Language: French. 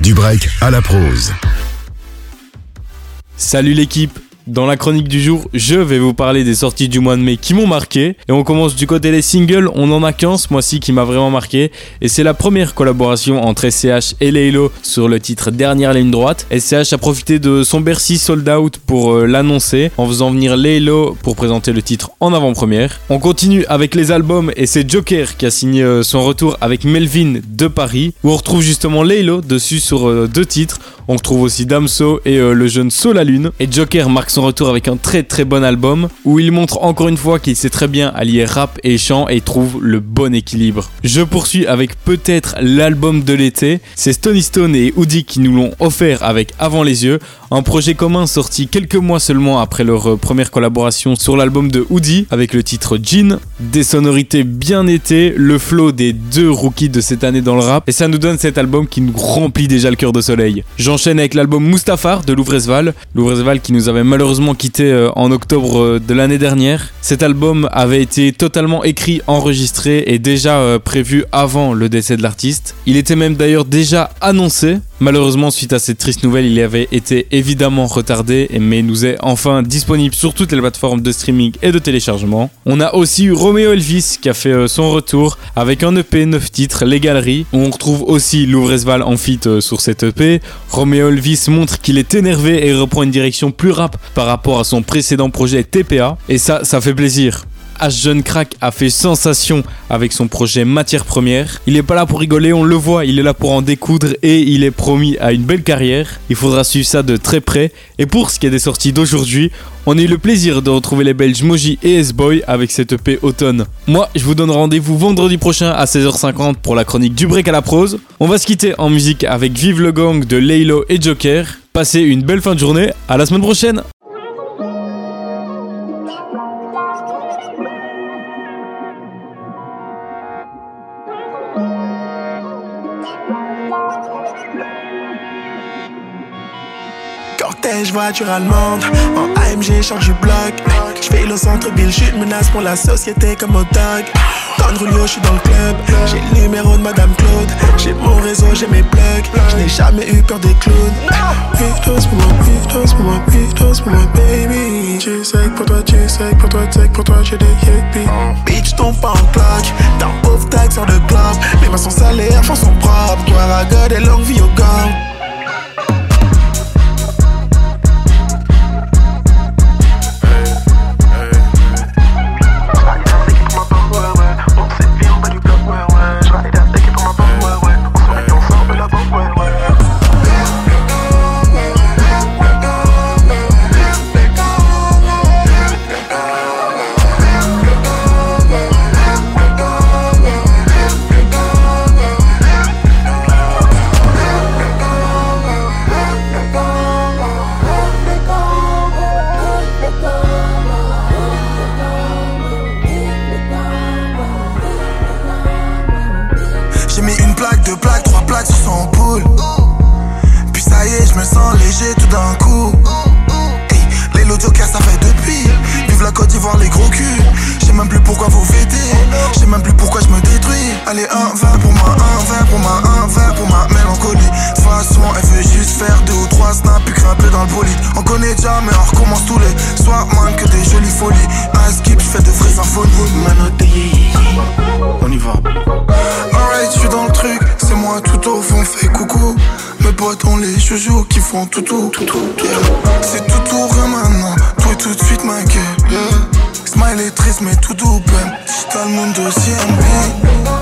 Du break à la prose. Salut l'équipe dans la chronique du jour, je vais vous parler des sorties du mois de mai qui m'ont marqué. Et on commence du côté des singles, on en a qu'un ce mois-ci qui m'a vraiment marqué. Et c'est la première collaboration entre SCH et Laylo sur le titre Dernière ligne droite. SCH a profité de son Bercy sold out pour euh, l'annoncer en faisant venir Laylo pour présenter le titre en avant-première. On continue avec les albums et c'est Joker qui a signé euh, son retour avec Melvin de Paris où on retrouve justement Laylo dessus sur euh, deux titres. On retrouve aussi Damso et le jeune Solalune. Lune. Et Joker marque son retour avec un très très bon album où il montre encore une fois qu'il sait très bien allier rap et chant et trouve le bon équilibre. Je poursuis avec peut-être l'album de l'été. C'est Stony Stone et Woody qui nous l'ont offert avec Avant les yeux, un projet commun sorti quelques mois seulement après leur première collaboration sur l'album de Woody avec le titre Jean. Des sonorités bien été, le flow des deux rookies de cette année dans le rap et ça nous donne cet album qui nous remplit déjà le cœur de soleil. J'enchaîne avec l'album Mustafar de Louvresval. Louvresval qui nous avait malheureusement quitté euh, en octobre euh, de l'année dernière. Cet album avait été totalement écrit, enregistré et déjà euh, prévu avant le décès de l'artiste. Il était même d'ailleurs déjà annoncé. Malheureusement, suite à cette triste nouvelle, il avait été évidemment retardé, mais nous est enfin disponible sur toutes les plateformes de streaming et de téléchargement. On a aussi eu Romeo Elvis qui a fait son retour avec un EP 9 titres, Les Galeries, on retrouve aussi Louvresval en feat sur cet EP. Romeo Elvis montre qu'il est énervé et reprend une direction plus rap par rapport à son précédent projet TPA. Et ça, ça fait plaisir. H Jeune Crack a fait sensation avec son projet Matière Première. Il est pas là pour rigoler, on le voit, il est là pour en découdre et il est promis à une belle carrière. Il faudra suivre ça de très près. Et pour ce qui est des sorties d'aujourd'hui, on a eu le plaisir de retrouver les Belges Moji et S-Boy avec cette EP automne. Moi, je vous donne rendez-vous vendredi prochain à 16h50 pour la chronique du break à la prose. On va se quitter en musique avec Vive le Gang de Laylo et Joker. Passez une belle fin de journée, à la semaine prochaine Cortège, voiture allemande, en AMG, change du bloc. J'fais le centre-ville, j'suis une menace pour la société comme au dog. Don Julio, j'suis dans le club. J'ai le numéro de Madame Claude. J'ai mon réseau, j'ai mes plugs. J'n'ai jamais eu peur des clowns. Beatles pour moi, Beatles pour moi, Beatles pour moi, baby. Tu sais que pour toi, tu sais que pour toi, tu sais que pour toi, j'ai des hippies. Bitch, tombe pas en claque. T'as un pauvre tag sur le club. Les mains sont salées, argent sont propres. Toi, ragode et longue vie tout d'un coup. Les Joker ça fait depuis. Vive la Côte d'Ivoire, les gros culs. J'sais même plus pourquoi vous fêtez. J'sais même plus pourquoi je me détruis. Allez, un verre pour moi, un verre pour moi, un verre pour ma mélancolie. Façon, elle veut juste faire deux ou trois snaps puis grimper dans le bolide. On connaît déjà, mais on recommence tous les soirs, man, que des jolies folies. Un skip, j'fais de vraies symphonies. On joujoux qui font tout tout, tout tout, C'est tout tout rien maintenant, toi tout de suite ma gueule. Smile est triste mais tout doux. J't'as le monde aussi un